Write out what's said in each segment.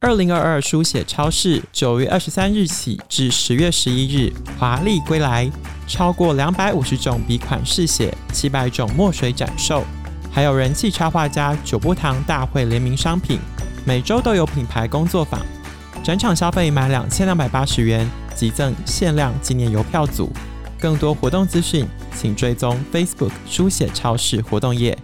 二零二二书写超市九月二十三日起至十月十一日华丽归来，超过两百五十种笔款式写，七百种墨水展售，还有人气插画家九波堂大会联名商品，每周都有品牌工作坊。整场消费满两千两百八十元即赠限量纪念邮票组。更多活动资讯，请追踪 Facebook 书写超市活动页。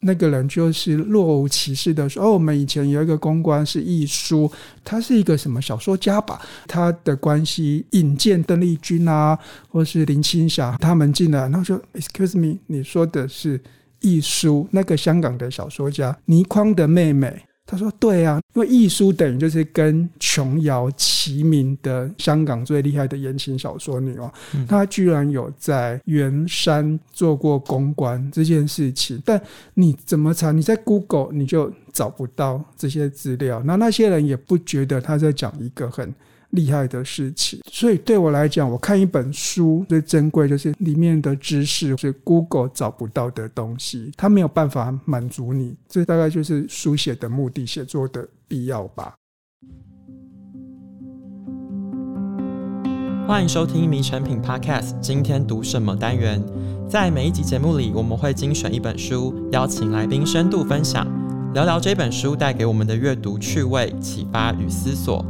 那个人就是若无其事的说：“哦，我们以前有一个公关是亦舒，他是一个什么小说家吧？他的关系引荐邓丽君啊，或是林青霞他们进来，然后说：‘Excuse me，你说的是亦舒，那个香港的小说家倪匡的妹妹。’”他说：“对啊，因为艺书等于就是跟琼瑶齐名的香港最厉害的言情小说女王，嗯、她居然有在圆山做过公关这件事情。但你怎么查？你在 Google 你就找不到这些资料。那那些人也不觉得他在讲一个很。”厉害的事情，所以对我来讲，我看一本书最珍贵就是里面的知识是 Google 找不到的东西，它没有办法满足你。这大概就是书写的目的，写作的必要吧。欢迎收听《迷诚品 Podcast》，今天读什么单元？在每一集节目里，我们会精选一本书，邀请来宾深度分享，聊聊这本书带给我们的阅读趣味、启发与思索。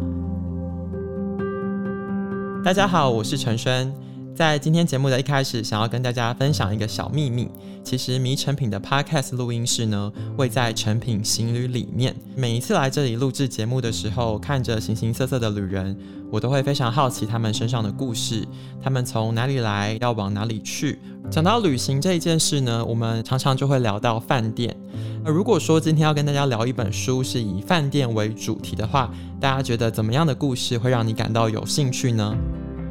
大家好，我是陈轩。在今天节目的一开始，想要跟大家分享一个小秘密。其实迷成品的 Podcast 录音室呢，位在成品行旅里面。每一次来这里录制节目的时候，看着形形色色的旅人，我都会非常好奇他们身上的故事。他们从哪里来，要往哪里去？讲到旅行这一件事呢，我们常常就会聊到饭店。而如果说今天要跟大家聊一本书，是以饭店为主题的话，大家觉得怎么样的故事会让你感到有兴趣呢？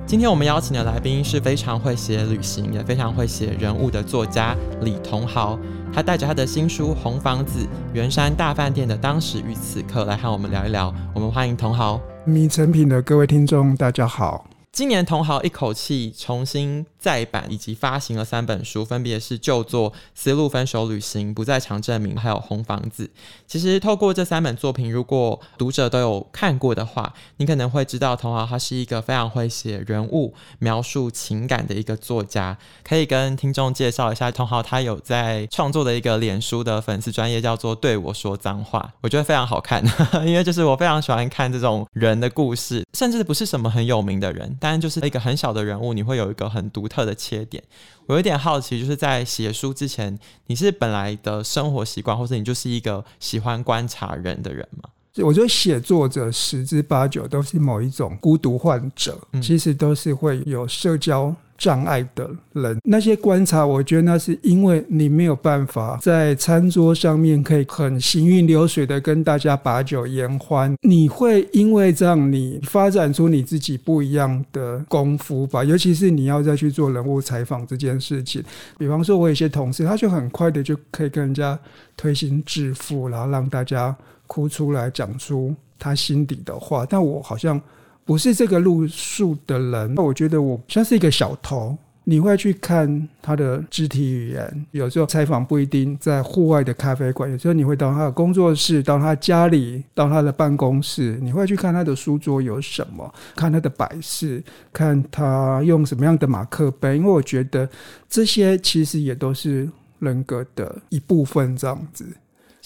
今天我们邀请的来宾是非常会写旅行，也非常会写人物的作家李同豪。他带着他的新书《红房子：圆山大饭店的当时与此刻》来和我们聊一聊。我们欢迎同豪。米成品的各位听众，大家好。今年同豪一口气重新再版以及发行了三本书，分别是旧作《丝路分手旅行》、《不在场证明》还有《红房子》。其实透过这三本作品，如果读者都有看过的话，你可能会知道同豪他是一个非常会写人物、描述情感的一个作家。可以跟听众介绍一下，同豪他有在创作的一个脸书的粉丝专业叫做“对我说脏话”，我觉得非常好看，因为就是我非常喜欢看这种人的故事，甚至不是什么很有名的人。当然，就是一个很小的人物，你会有一个很独特的切点。我有点好奇，就是在写书之前，你是本来的生活习惯，或者你就是一个喜欢观察人的人吗？我觉得写作者十之八九都是某一种孤独患者，其实都是会有社交障碍的人，那些观察，我觉得那是因为你没有办法在餐桌上面可以很行云流水的跟大家把酒言欢，你会因为这样，你发展出你自己不一样的功夫吧。尤其是你要再去做人物采访这件事情，比方说，我有些同事，他就很快的就可以跟人家推心置腹，然后让大家哭出来，讲出他心底的话。但我好像。不是这个路数的人，那我觉得我像是一个小偷。你会去看他的肢体语言，有时候采访不一定在户外的咖啡馆，有时候你会到他的工作室，到他家里，到他的办公室，你会去看他的书桌有什么，看他的摆饰，看他用什么样的马克杯，因为我觉得这些其实也都是人格的一部分，这样子。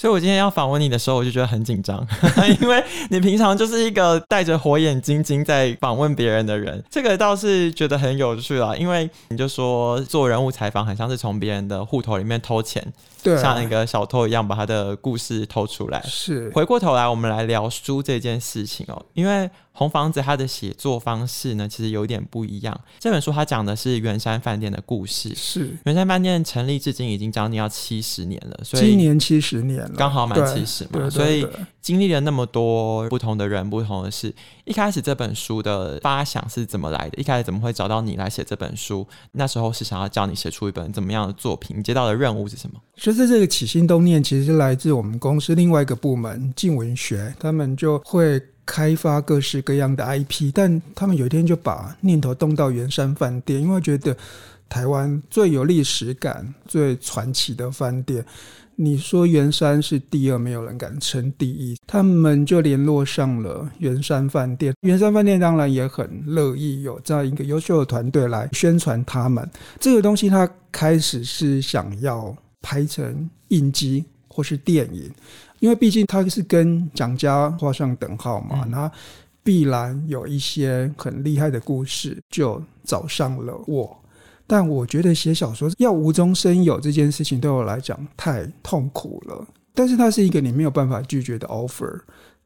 所以，我今天要访问你的时候，我就觉得很紧张，因为你平常就是一个带着火眼金睛在访问别人的人。这个倒是觉得很有趣啦，因为你就说做人物采访，很像是从别人的户头里面偷钱。对，像一个小偷一样把他的故事偷出来。是，回过头来，我们来聊书这件事情哦。因为红房子他的写作方式呢，其实有点不一样。这本书它讲的是圆山饭店的故事。是，圆山饭店成立至今已经将近要七十年了，所以今年七十年了，刚好满七十嘛。所以经历了那么多不同的人、不同的事。一开始这本书的发想是怎么来的？一开始怎么会找到你来写这本书？那时候是想要叫你写出一本怎么样的作品？你接到的任务是什么？就是这个起心动念，其实是来自我们公司另外一个部门静文学，他们就会开发各式各样的 IP，但他们有一天就把念头动到圆山饭店，因为觉得台湾最有历史感、最传奇的饭店。你说圆山是第二，没有人敢称第一。他们就联络上了圆山饭店，圆山饭店当然也很乐意有这样一个优秀的团队来宣传他们这个东西。他开始是想要拍成影集或是电影，因为毕竟他是跟蒋家画上等号嘛，那、嗯、必然有一些很厉害的故事，就找上了我。但我觉得写小说要无中生有这件事情对我来讲太痛苦了。但是它是一个你没有办法拒绝的 offer，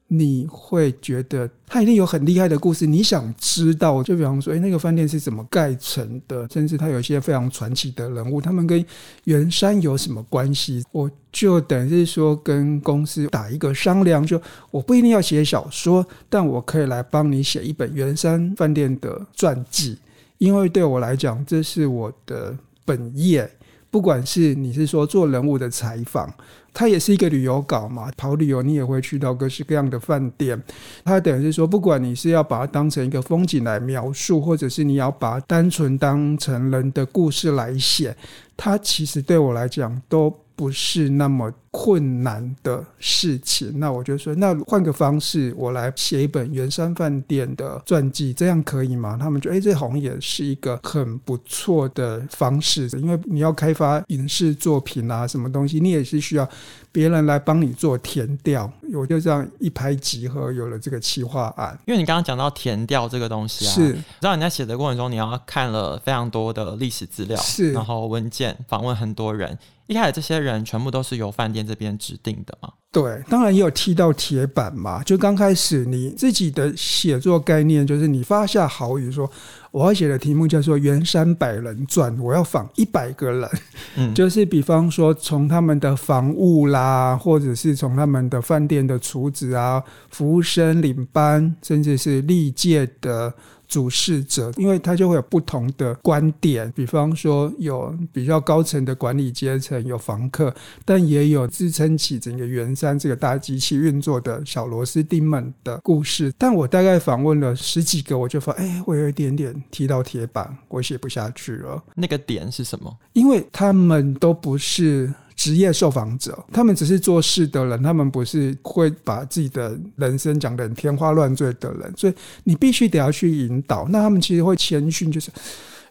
你会觉得他一定有很厉害的故事，你想知道。就比方说，诶，那个饭店是怎么盖成的？甚至他有一些非常传奇的人物，他们跟圆山有什么关系？我就等于是说跟公司打一个商量，就我不一定要写小说，但我可以来帮你写一本圆山饭店的传记。因为对我来讲，这是我的本业。不管是你是说做人物的采访，它也是一个旅游稿嘛。跑旅游你也会去到各式各样的饭店。它等于是说，不管你是要把它当成一个风景来描述，或者是你要把它单纯当成人的故事来写，它其实对我来讲都不是那么困难的事情，那我就说，那换个方式，我来写一本圆山饭店的传记，这样可以吗？他们觉得，哎，这好像也是一个很不错的方式，因为你要开发影视作品啊，什么东西，你也是需要别人来帮你做填调。我就这样一拍即合，有了这个企划案。因为你刚刚讲到填调这个东西啊，是，知道你在写的过程中，你要看了非常多的历史资料，是，然后文件，访问很多人。一开始这些人全部都是由饭店这边指定的吗？对，当然也有踢到铁板嘛。就刚开始你自己的写作概念，就是你发下豪语说，我要写的题目叫做《圆山百人传》，我要访一百个人。嗯，就是比方说从他们的房务啦，或者是从他们的饭店的厨子啊、服务生、领班，甚至是历届的。主事者，因为他就会有不同的观点，比方说有比较高层的管理阶层，有房客，但也有支撑起整个圆山这个大机器运作的小螺丝钉们的故事。但我大概访问了十几个，我就发现，哎，我有一点点踢到铁板，我写不下去了。那个点是什么？因为他们都不是。职业受访者，他们只是做事的人，他们不是会把自己的人生讲得天花乱坠的人，所以你必须得要去引导。那他们其实会谦逊，就是，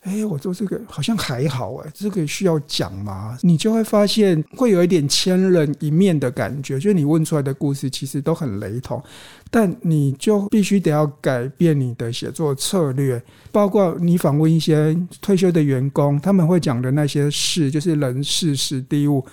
哎，我做这个好像还好，哎，这个需要讲吗？你就会发现会有一点千人一面的感觉，就是你问出来的故事其实都很雷同，但你就必须得要改变你的写作策略，包括你访问一些退休的员工，他们会讲的那些事，就是人事时地物。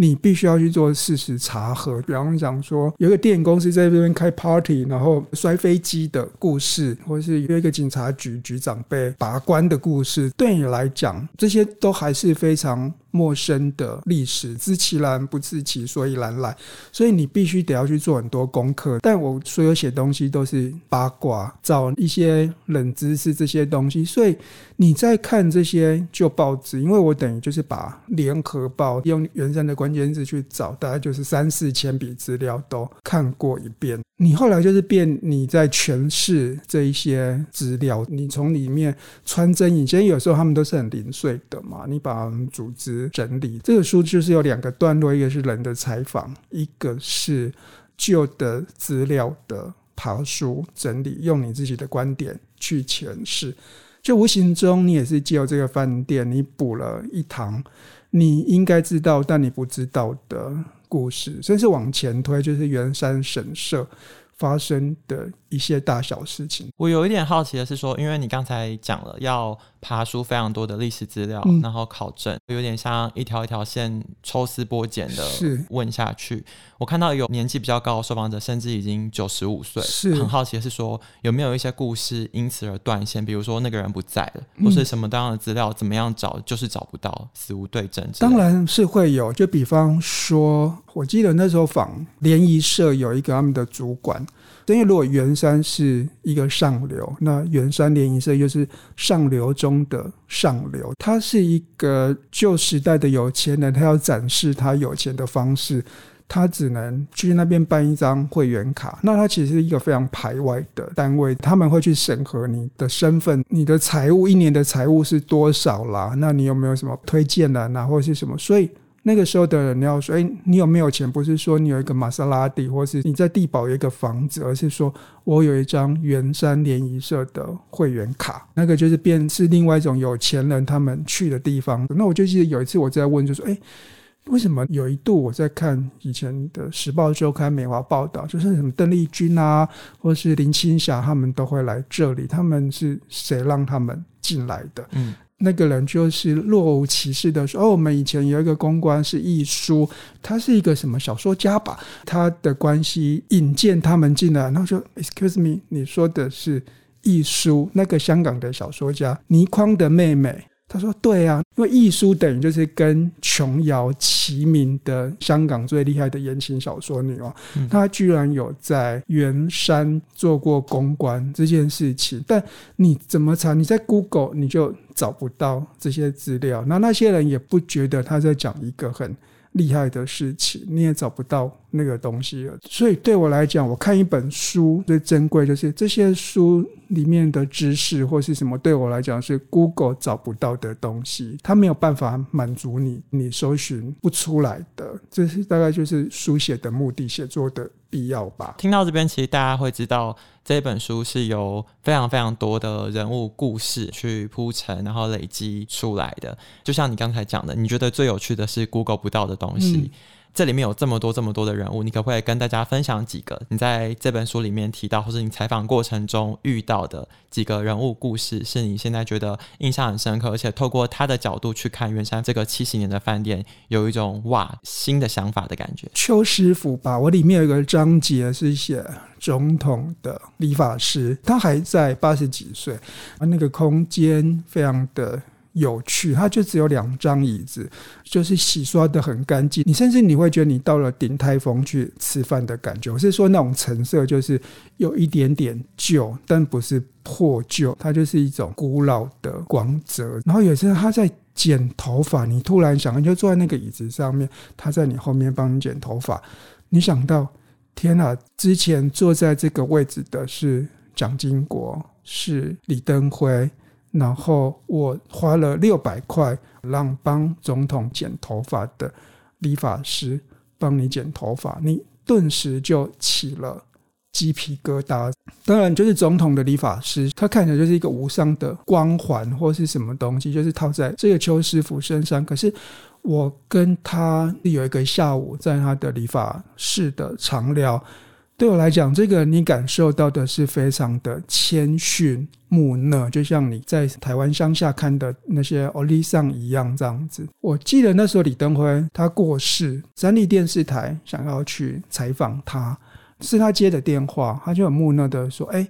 你必须要去做事实查核，比方讲说，有个电影公司在这边开 party，然后摔飞机的故事，或是有一个警察局局长被拔关的故事，对你来讲，这些都还是非常。陌生的历史，知其然不知其所以然来，所以你必须得要去做很多功课。但我所有写东西都是八卦，找一些冷知识这些东西。所以你在看这些旧报纸，因为我等于就是把联合报用原生的关键字去找，大概就是三四千笔资料都看过一遍。你后来就是变你在诠释这一些资料，你从里面穿针引线，有时候他们都是很零碎的嘛，你把组织。整理这个书就是有两个段落，一个是人的采访，一个是旧的资料的爬书整理，用你自己的观点去诠释。就无形中，你也是借由这个饭店，你补了一堂你应该知道但你不知道的故事，甚至往前推，就是圆山神社发生的一些大小事情。我有一点好奇的是说，因为你刚才讲了要。爬出非常多的历史资料，嗯、然后考证，有点像一条一条线抽丝剥茧的问下去。我看到有年纪比较高的受访者，甚至已经九十五岁。是很好奇的是说，有没有一些故事因此而断线？比如说那个人不在了，嗯、或是什么样的资料怎么样找就是找不到，死无对证。当然是会有，就比方说，我记得那时候访联谊社有一个他们的主管。因为如果圆山是一个上流，那圆山联谊社又是上流中的上流。它是一个旧时代的有钱人，他要展示他有钱的方式，他只能去那边办一张会员卡。那他其实是一个非常排外的单位，他们会去审核你的身份、你的财务，一年的财务是多少啦？那你有没有什么推荐的啊，或是什么？所以。那个时候的人你要说，哎，你有没有钱？不是说你有一个玛莎拉蒂，或是你在地堡有一个房子，而是说我有一张圆山联谊社的会员卡，那个就是变是另外一种有钱人他们去的地方。那我就记得有一次我在问，就说，哎，为什么有一度我在看以前的《时报周刊》美华报道，就是什么邓丽君啊，或是林青霞，他们都会来这里，他们是谁让他们进来的？嗯。那个人就是若无其事的说：“哦，我们以前有一个公关是亦舒，他是一个什么小说家吧？他的关系引荐他们进来。然后说：‘Excuse me，你说的是亦舒，那个香港的小说家倪匡的妹妹。’”他说：“对啊，因为艺书等于就是跟琼瑶齐名的香港最厉害的言情小说女王，她居然有在圆山做过公关这件事情。但你怎么查？你在 Google 你就找不到这些资料。那那些人也不觉得他在讲一个很厉害的事情，你也找不到。”那个东西了，所以对我来讲，我看一本书最珍贵就是这些书里面的知识或是什么，对我来讲是 Google 找不到的东西，它没有办法满足你，你搜寻不出来的。这是大概就是书写的目的，写作的必要吧。听到这边，其实大家会知道这本书是由非常非常多的人物故事去铺陈，然后累积出来的。就像你刚才讲的，你觉得最有趣的是 Google 不到的东西。嗯这里面有这么多这么多的人物，你可不可以跟大家分享几个你在这本书里面提到，或是你采访过程中遇到的几个人物故事，是你现在觉得印象很深刻，而且透过他的角度去看圆山这个七十年的饭店，有一种哇新的想法的感觉。邱师傅吧，我里面有一个章节是写总统的理发师，他还在八十几岁，那个空间非常的。有趣，它就只有两张椅子，就是洗刷得很干净。你甚至你会觉得你到了鼎泰丰去吃饭的感觉。我是说那种成色，就是有一点点旧，但不是破旧，它就是一种古老的光泽。然后有时候他在剪头发，你突然想，你就坐在那个椅子上面，他在你后面帮你剪头发。你想到，天哪！之前坐在这个位置的是蒋经国，是李登辉。然后我花了六百块让帮总统剪头发的理发师帮你剪头发，你顿时就起了鸡皮疙瘩。当然，就是总统的理发师，他看起来就是一个无上的光环或是什么东西，就是套在这个邱师傅身上。可是我跟他有一个下午在他的理发室的长聊。对我来讲，这个你感受到的是非常的谦逊木讷，就像你在台湾乡下看的那些欧里桑一样这样子。我记得那时候李登辉他过世，三立电视台想要去采访他，是他接的电话，他就很木讷的说：“哎，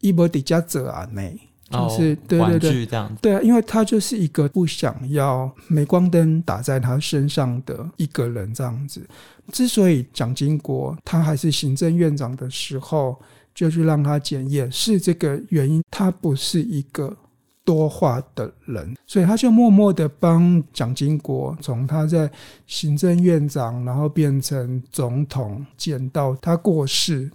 伊波迪加泽啊，内。”就是对对对，对啊，因为他就是一个不想要镁光灯打在他身上的一个人这样子。之所以蒋经国他还是行政院长的时候就去让他检验是这个原因。他不是一个多话的人，所以他就默默的帮蒋经国从他在行政院长，然后变成总统，检到他过世。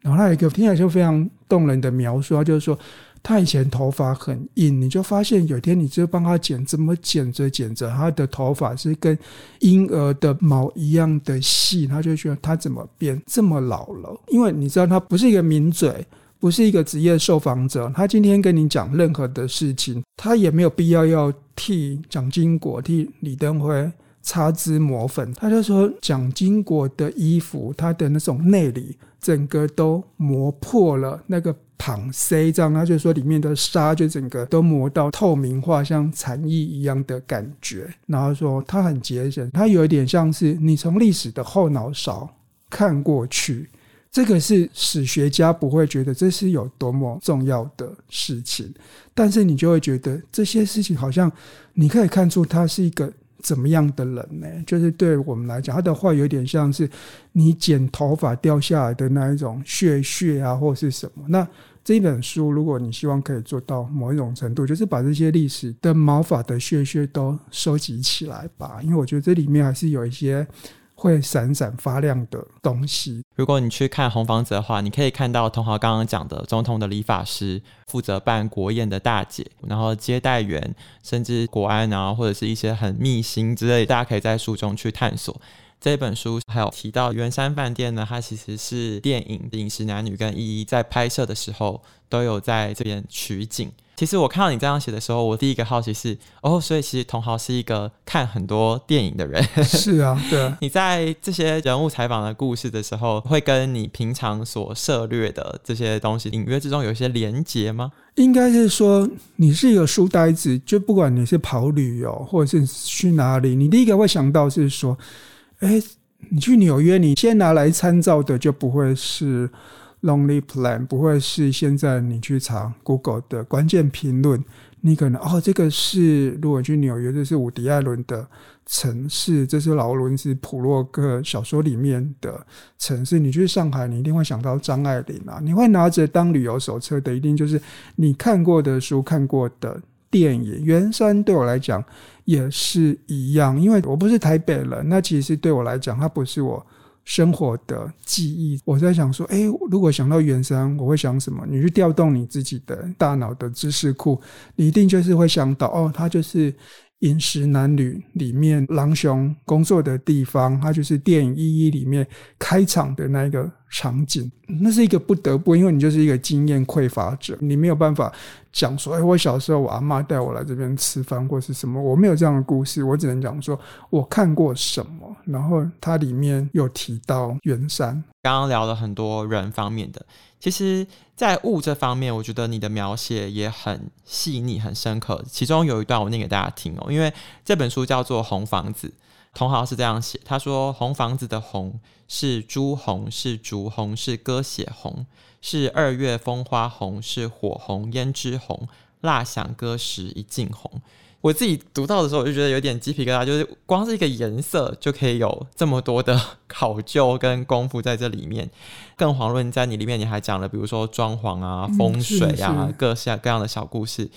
然后他有一个听起来就非常动人的描述，他就是说。他以前头发很硬，你就发现有天你就帮他剪，怎么剪着剪着，他的头发是跟婴儿的毛一样的细，他就觉得他怎么变这么老了？因为你知道他不是一个名嘴，不是一个职业受访者，他今天跟你讲任何的事情，他也没有必要要替蒋经国、替李登辉擦脂抹粉，他就说蒋经国的衣服，他的那种内里整个都磨破了那个。旁塞这样，他就说里面的纱就整个都磨到透明化，像蝉翼一样的感觉。然后说他很节省，他有一点像是你从历史的后脑勺看过去，这个是史学家不会觉得这是有多么重要的事情，但是你就会觉得这些事情好像你可以看出他是一个。怎么样的人呢？就是对我们来讲，他的话有点像是你剪头发掉下来的那一种屑屑啊，或是什么。那这一本书，如果你希望可以做到某一种程度，就是把这些历史的毛发的屑屑都收集起来吧。因为我觉得这里面还是有一些会闪闪发亮的东西。如果你去看红房子的话，你可以看到桐豪刚刚讲的总统的理发师、负责办国宴的大姐，然后接待员，甚至国安啊，或者是一些很秘辛之类，大家可以在书中去探索。这本书还有提到圆山饭店呢，它其实是电影《饮食男女》跟依依在拍摄的时候都有在这边取景。其实我看到你这样写的时候，我第一个好奇是哦，所以其实同豪是一个看很多电影的人。是啊，对啊。你在这些人物采访的故事的时候，会跟你平常所涉略的这些东西隐约之中有一些连结吗？应该是说，你是一个书呆子，就不管你是跑旅游或者是去哪里，你第一个会想到是说。哎，你去纽约，你先拿来参照的就不会是 Lonely plane 不会是现在你去查 Google 的关键评论，你可能哦，这个是如果去纽约，这是伍迪·艾伦的城市，这是劳伦斯·普洛克小说里面的城市。你去上海，你一定会想到张爱玲啊，你会拿着当旅游手册的，一定就是你看过的书、看过的电影。圆山对我来讲。也是一样，因为我不是台北人，那其实对我来讲，它不是我生活的记忆。我在想说，诶，如果想到圆山，我会想什么？你去调动你自己的大脑的知识库，你一定就是会想到，哦，它就是。饮食男女里面，狼雄工作的地方，它就是电影《一一》里面开场的那一个场景。那是一个不得不，因为你就是一个经验匮乏者，你没有办法讲说，哎，我小时候我阿妈带我来这边吃饭，或是什么，我没有这样的故事，我只能讲说我看过什么。然后它里面有提到圆山，刚刚聊了很多人方面的。其实，在物这方面，我觉得你的描写也很细腻、很深刻。其中有一段我念给大家听哦，因为这本书叫做《红房子》，桐豪是这样写，他说：“红房子的红是朱红，是竹红，是鸽血红，是二月风花红，是火红胭脂红，蜡响歌时一径红。”我自己读到的时候，我就觉得有点鸡皮疙瘩，就是光是一个颜色就可以有这么多的考究跟功夫在这里面。更遑论在你里面，你还讲了，比如说装潢啊、风水啊，嗯、各式各样的小故事。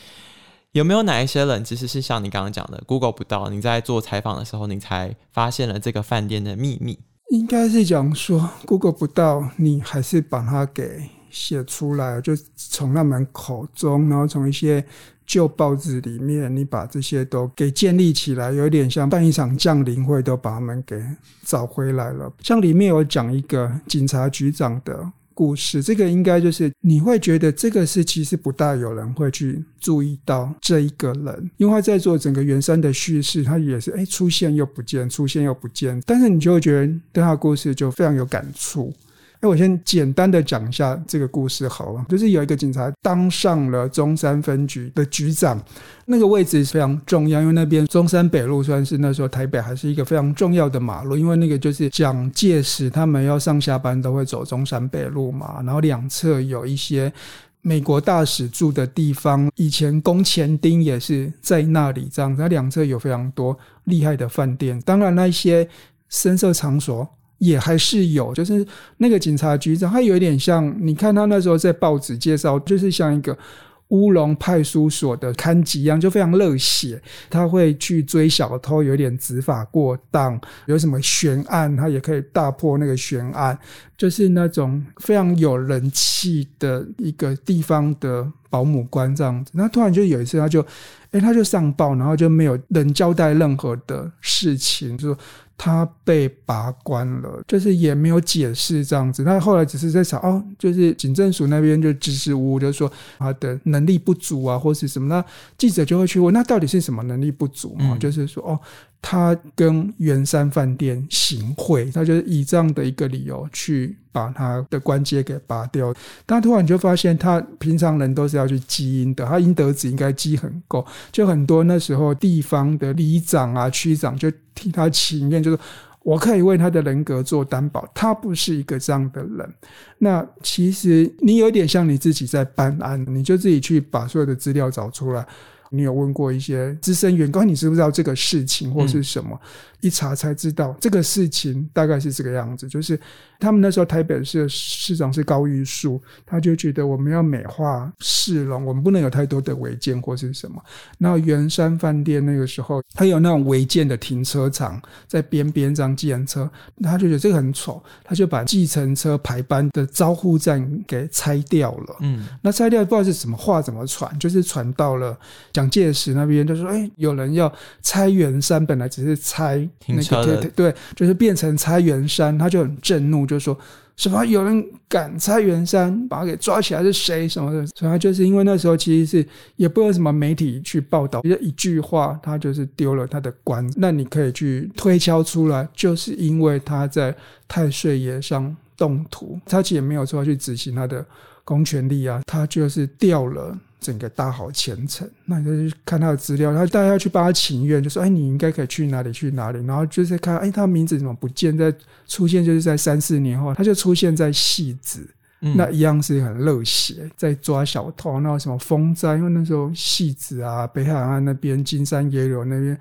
有没有哪一些人其实是像你刚刚讲的，Google 不到？你在做采访的时候，你才发现了这个饭店的秘密？应该是讲说 Google 不到，你还是把它给写出来，就从他们口中，然后从一些。旧报纸里面，你把这些都给建立起来，有点像办一场降临会，都把他们给找回来了。像里面有讲一个警察局长的故事，这个应该就是你会觉得这个是其实不大有人会去注意到这一个人，因为在做整个圆山的叙事，他也是诶出现又不见，出现又不见，但是你就会觉得对他的故事就非常有感触。那我先简单的讲一下这个故事好了，就是有一个警察当上了中山分局的局长，那个位置非常重要，因为那边中山北路算是那时候台北还是一个非常重要的马路，因为那个就是蒋介石他们要上下班都会走中山北路嘛，然后两侧有一些美国大使住的地方，以前宫前町也是在那里这样子，它两侧有非常多厉害的饭店，当然那些声色场所。也还是有，就是那个警察局长，他有一点像，你看他那时候在报纸介绍，就是像一个乌龙派出所的看级一样，就非常热血。他会去追小偷，有点执法过当，有什么悬案，他也可以大破那个悬案，就是那种非常有人气的一个地方的保姆官这样子。那突然就有一次，他就，哎，他就上报，然后就没有人交代任何的事情，就说。他被拔关了，就是也没有解释这样子。那后来只是在想哦，就是警政署那边就支支吾吾，就说他的能力不足啊，或是什么。那记者就会去问，那到底是什么能力不足嘛？嗯、就是说哦。他跟圆山饭店行贿，他就是以这样的一个理由去把他的关节给拔掉。但突然就发现，他平常人都是要去积阴德，他阴德值应该积很够。就很多那时候地方的里长啊、区长就替他请愿，就是我可以为他的人格做担保，他不是一个这样的人。那其实你有点像你自己在办案，你就自己去把所有的资料找出来。你有问过一些资深员工，你知不知道这个事情或是什么？嗯、一查才知道这个事情大概是这个样子，就是他们那时候台北市的市长是高玉树，他就觉得我们要美化市容，我们不能有太多的违建或是什么。那圆山饭店那个时候，他有那种违建的停车场在边边上计程车，他就觉得这个很丑，他就把计程车排班的招呼站给拆掉了。嗯，那拆掉不知道是什么话怎么传，就是传到了蒋介石那边，就说：“哎，有人要拆圆山，本来只是拆。”那个对就是变成拆圆山，他就很震怒，就说什么有人敢拆圆山，把他给抓起来是谁什么的。所以他就是因为那时候其实是也不有什么媒体去报道，就一句话，他就是丢了他的官。那你可以去推敲出来，就是因为他在太岁爷上动土，他其实也没有说要去执行他的公权力啊，他就是掉了。整个大好前程，那你就去看他的资料，然后大家要去帮他请愿，就说：“哎，你应该可以去哪里去哪里。”然后就是看，哎，他名字怎么不见？在出现就是在三四年后，他就出现在戏子，那一样是很热血，在抓小偷，那什么风灾，因为那时候戏子啊，北海岸那边金山野柳那边。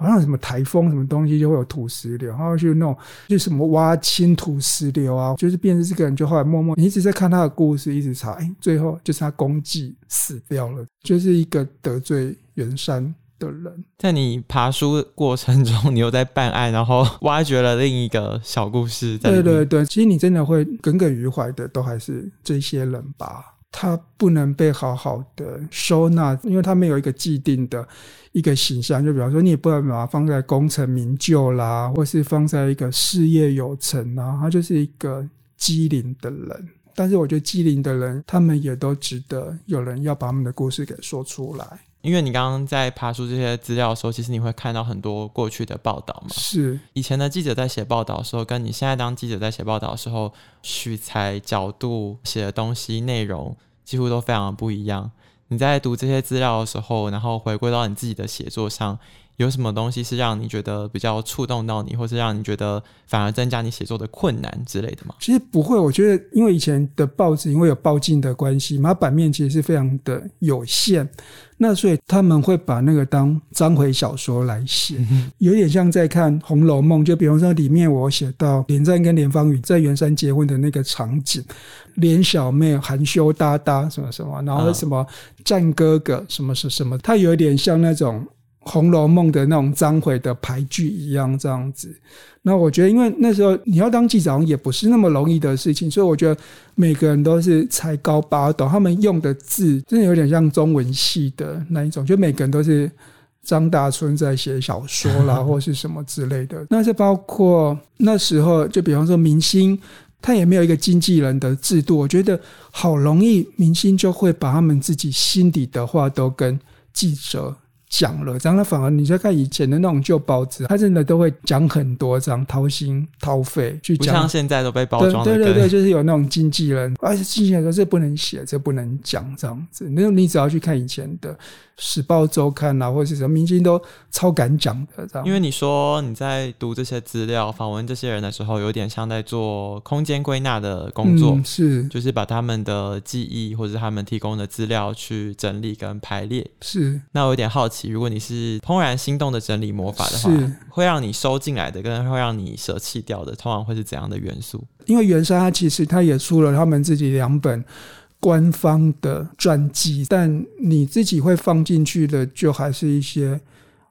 好像什么台风什么东西就会有土石流，然后就那种就什么挖清土石流啊，就是变成这个人就后来默默，你一直在看他的故事，一直查，哎，最后就是他功绩死掉了，就是一个得罪袁山的人。在你爬书过程中，你又在办案，然后挖掘了另一个小故事。对对对，其实你真的会耿耿于怀的，都还是这些人吧。他不能被好好的收纳，因为他没有一个既定的一个形象。就比方说，你也不能把它放在功成名就啦，或是放在一个事业有成啊，他就是一个机灵的人。但是我觉得机灵的人，他们也都值得有人要把他们的故事给说出来。因为你刚刚在爬出这些资料的时候，其实你会看到很多过去的报道嘛。是以前的记者在写报道的时候，跟你现在当记者在写报道的时候，取材角度、写的东西、内容几乎都非常的不一样。你在读这些资料的时候，然后回归到你自己的写作上。有什么东西是让你觉得比较触动到你，或是让你觉得反而增加你写作的困难之类的吗？其实不会，我觉得因为以前的报纸因为有报禁的关系，嘛版面其实是非常的有限，那所以他们会把那个当章回小说来写，嗯、有点像在看《红楼梦》。就比方说里面我写到连战跟连芳雨在圆山结婚的那个场景，连小妹含羞答答什么什么，然后什么战哥哥什么什什么，他有点像那种。《红楼梦》的那种章回的排句一样这样子，那我觉得，因为那时候你要当记者，也不是那么容易的事情，所以我觉得每个人都是才高八斗，他们用的字真的有点像中文系的那一种，就每个人都是张大春在写小说啦，或是什么之类的。那是包括那时候，就比方说明星，他也没有一个经纪人的制度，我觉得好容易，明星就会把他们自己心底的话都跟记者。讲了，这样他反而你再看以前的那种旧报纸，他真的都会讲很多，这样掏心掏肺去讲。不像现在都被包装的。对对对，就是有那种经纪人，而且经纪人说这不能写，这不能讲，这样子。那你只要去看以前的。时报周刊啊，或者是什么明星都超敢讲的，这样。因为你说你在读这些资料、访问这些人的时候，有点像在做空间归纳的工作，嗯、是，就是把他们的记忆或者他们提供的资料去整理跟排列。是。那我有点好奇，如果你是怦然心动的整理魔法的话，是会让你收进来的，跟会让你舍弃掉的，通常会是怎样的元素？因为原山他其实他也出了他们自己两本。官方的传记，但你自己会放进去的，就还是一些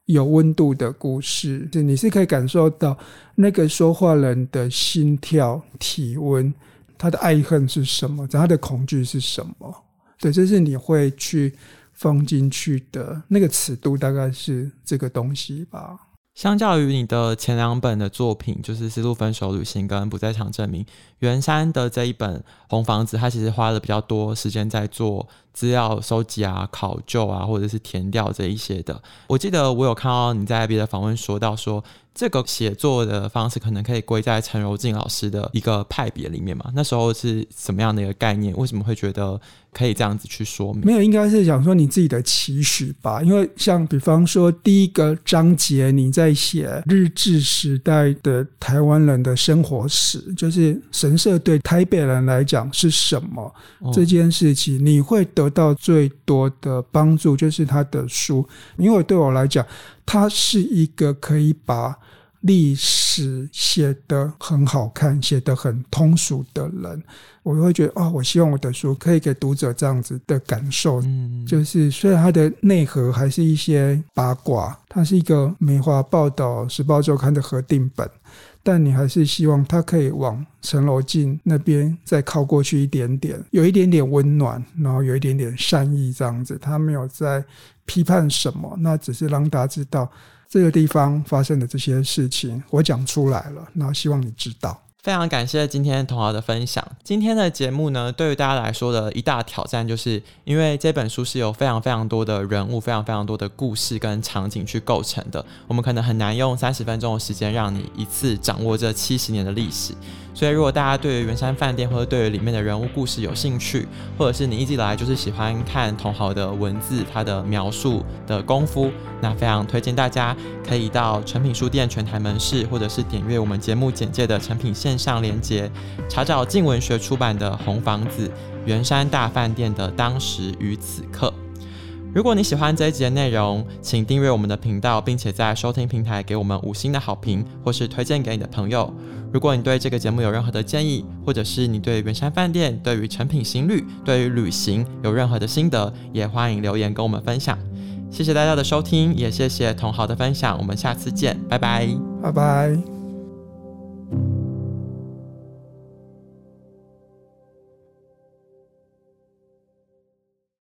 有温度的故事。就你是可以感受到那个说话人的心跳、体温，他的爱恨是什么，他的恐惧是什么。对，这是你会去放进去的那个尺度，大概是这个东西吧。相较于你的前两本的作品，就是《丝路分手旅行》跟《不在场证明》，袁山的这一本《红房子》，他其实花了比较多时间在做资料收集啊、考究啊，或者是填掉这一些的。我记得我有看到你在别的访问说到说，这个写作的方式可能可以归在陈柔静老师的一个派别里面嘛？那时候是什么样的一个概念？为什么会觉得？可以这样子去说明，没有，应该是讲说你自己的期许吧。因为像比方说第一个章节，你在写日治时代的台湾人的生活史，就是神社对台北人来讲是什么、哦、这件事情，你会得到最多的帮助，就是他的书。因为对我来讲，他是一个可以把历史写得很好看、写得很通俗的人，我会觉得哦，我希望我的书可以给读者这样子的感受，嗯，就是虽然它的内核还是一些八卦，它是一个美华报道、时报周刊的核定本。但你还是希望他可以往城楼进那边再靠过去一点点，有一点点温暖，然后有一点点善意这样子。他没有在批判什么，那只是让大家知道这个地方发生的这些事情，我讲出来了，然后希望你知道。非常感谢今天同学的分享。今天的节目呢，对于大家来说的一大挑战，就是因为这本书是有非常非常多的人物、非常非常多的故事跟场景去构成的。我们可能很难用三十分钟的时间让你一次掌握这七十年的历史。所以，如果大家对于圆山饭店或者对于里面的人物故事有兴趣，或者是你一直以来就是喜欢看同好的文字、他的描述的功夫，那非常推荐大家可以到诚品书店全台门市，或者是点阅我们节目简介的诚品线上连接，查找静文学出版的《红房子：圆山大饭店的当时与此刻》。如果你喜欢这一集的内容，请订阅我们的频道，并且在收听平台给我们五星的好评，或是推荐给你的朋友。如果你对这个节目有任何的建议，或者是你对圆山饭店、对于成品行旅、对于旅行有任何的心得，也欢迎留言跟我们分享。谢谢大家的收听，也谢谢同好的分享，我们下次见，拜拜，拜拜。